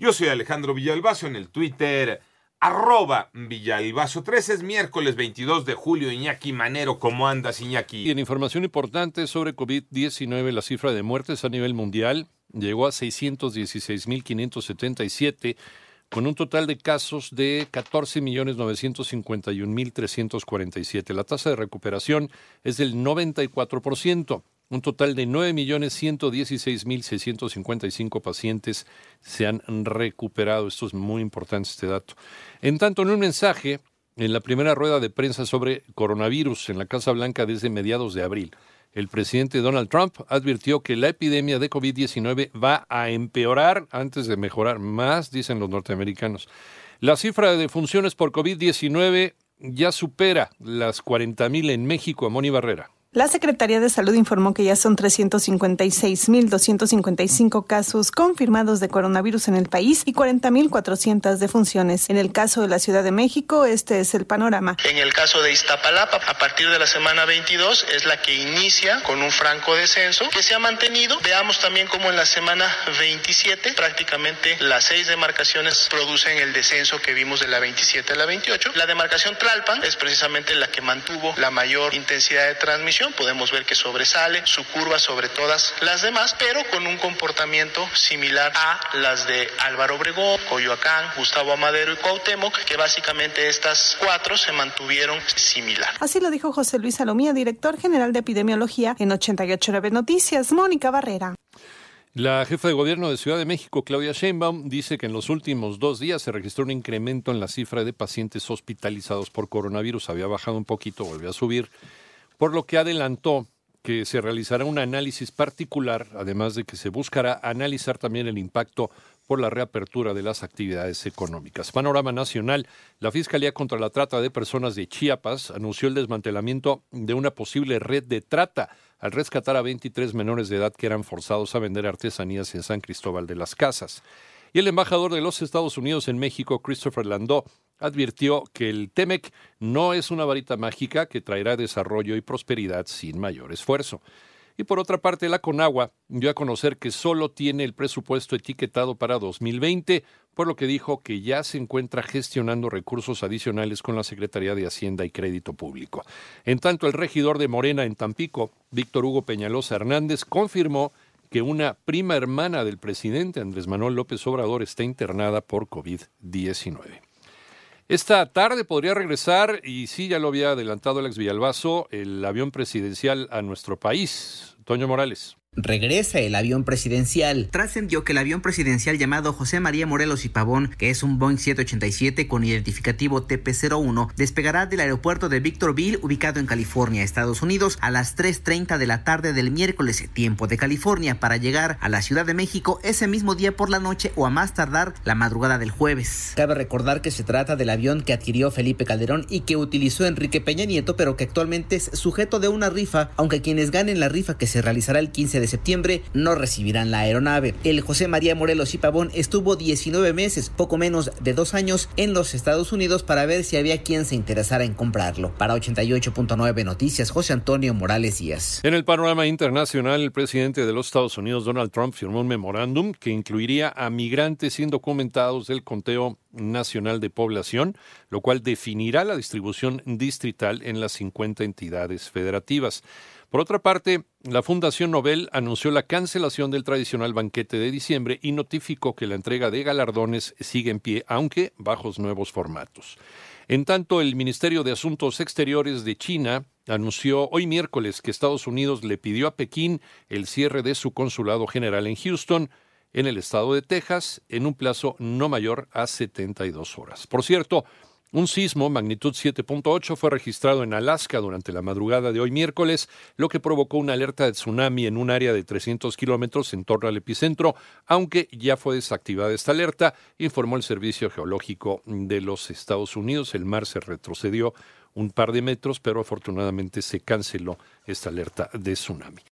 Yo soy Alejandro Villalbazo en el Twitter, arroba Villalbazo 3. Es miércoles 22 de julio. Iñaki Manero, ¿cómo andas, Iñaki? Y en información importante sobre COVID-19, la cifra de muertes a nivel mundial llegó a 616.577 con un total de casos de 14.951.347. La tasa de recuperación es del 94%. Un total de 9.116.655 pacientes se han recuperado. Esto es muy importante, este dato. En tanto, en un mensaje, en la primera rueda de prensa sobre coronavirus en la Casa Blanca desde mediados de abril, el presidente Donald Trump advirtió que la epidemia de COVID-19 va a empeorar antes de mejorar más, dicen los norteamericanos. La cifra de defunciones por COVID-19 ya supera las 40.000 en México, Moni Barrera. La Secretaría de Salud informó que ya son 356.255 casos confirmados de coronavirus en el país y 40.400 defunciones. En el caso de la Ciudad de México, este es el panorama. En el caso de Iztapalapa, a partir de la semana 22 es la que inicia con un franco descenso que se ha mantenido. Veamos también cómo en la semana 27 prácticamente las seis demarcaciones producen el descenso que vimos de la 27 a la 28. La demarcación Tlalpan es precisamente la que mantuvo la mayor intensidad de transmisión podemos ver que sobresale su curva sobre todas las demás, pero con un comportamiento similar a las de Álvaro Obregón, Coyoacán, Gustavo Amadero y Cuauhtémoc, que básicamente estas cuatro se mantuvieron similar. Así lo dijo José Luis Salomía, director general de epidemiología en 889 Noticias, Mónica Barrera. La jefa de gobierno de Ciudad de México, Claudia Sheinbaum, dice que en los últimos dos días se registró un incremento en la cifra de pacientes hospitalizados por coronavirus. Había bajado un poquito, volvió a subir por lo que adelantó que se realizará un análisis particular, además de que se buscará analizar también el impacto por la reapertura de las actividades económicas. Panorama Nacional, la Fiscalía contra la Trata de Personas de Chiapas anunció el desmantelamiento de una posible red de trata al rescatar a 23 menores de edad que eran forzados a vender artesanías en San Cristóbal de las Casas. Y el embajador de los Estados Unidos en México, Christopher Landau, advirtió que el TEMEC no es una varita mágica que traerá desarrollo y prosperidad sin mayor esfuerzo. Y por otra parte, la Conagua dio a conocer que solo tiene el presupuesto etiquetado para 2020, por lo que dijo que ya se encuentra gestionando recursos adicionales con la Secretaría de Hacienda y Crédito Público. En tanto, el regidor de Morena en Tampico, Víctor Hugo Peñalosa Hernández, confirmó que una prima hermana del presidente Andrés Manuel López Obrador está internada por COVID-19. Esta tarde podría regresar, y sí, ya lo había adelantado Alex Villalbazo, el avión presidencial a nuestro país. Toño Morales regresa el avión presidencial. Trascendió que el avión presidencial llamado José María Morelos y Pavón, que es un Boeing 787 con identificativo TP01, despegará del aeropuerto de Victorville, ubicado en California, Estados Unidos, a las 3.30 de la tarde del miércoles, tiempo de California, para llegar a la Ciudad de México ese mismo día por la noche o a más tardar la madrugada del jueves. Cabe recordar que se trata del avión que adquirió Felipe Calderón y que utilizó Enrique Peña Nieto, pero que actualmente es sujeto de una rifa, aunque quienes ganen la rifa que se realizará el 15 de septiembre no recibirán la aeronave. El José María Morelos y Pavón estuvo 19 meses, poco menos de dos años, en los Estados Unidos para ver si había quien se interesara en comprarlo. Para 88.9 Noticias, José Antonio Morales Díaz. En el panorama internacional, el presidente de los Estados Unidos, Donald Trump, firmó un memorándum que incluiría a migrantes indocumentados del conteo nacional de población, lo cual definirá la distribución distrital en las 50 entidades federativas. Por otra parte, la Fundación Nobel anunció la cancelación del tradicional banquete de diciembre y notificó que la entrega de galardones sigue en pie, aunque bajo nuevos formatos. En tanto, el Ministerio de Asuntos Exteriores de China anunció hoy miércoles que Estados Unidos le pidió a Pekín el cierre de su consulado general en Houston, en el estado de Texas, en un plazo no mayor a 72 horas. Por cierto, Un sismo magnitud 7.8 fue registrado en Alaska durante la madrugada de hoy miércoles, lo que provocó una alerta de tsunami en un área de 300 kilómetros en torno al epicentro, aunque ya fue desactivada esta alerta, informó el Servicio Geológico de los Estados Unidos. El mar se retrocedió un par de metros, pero afortunadamente se canceló esta alerta de tsunami.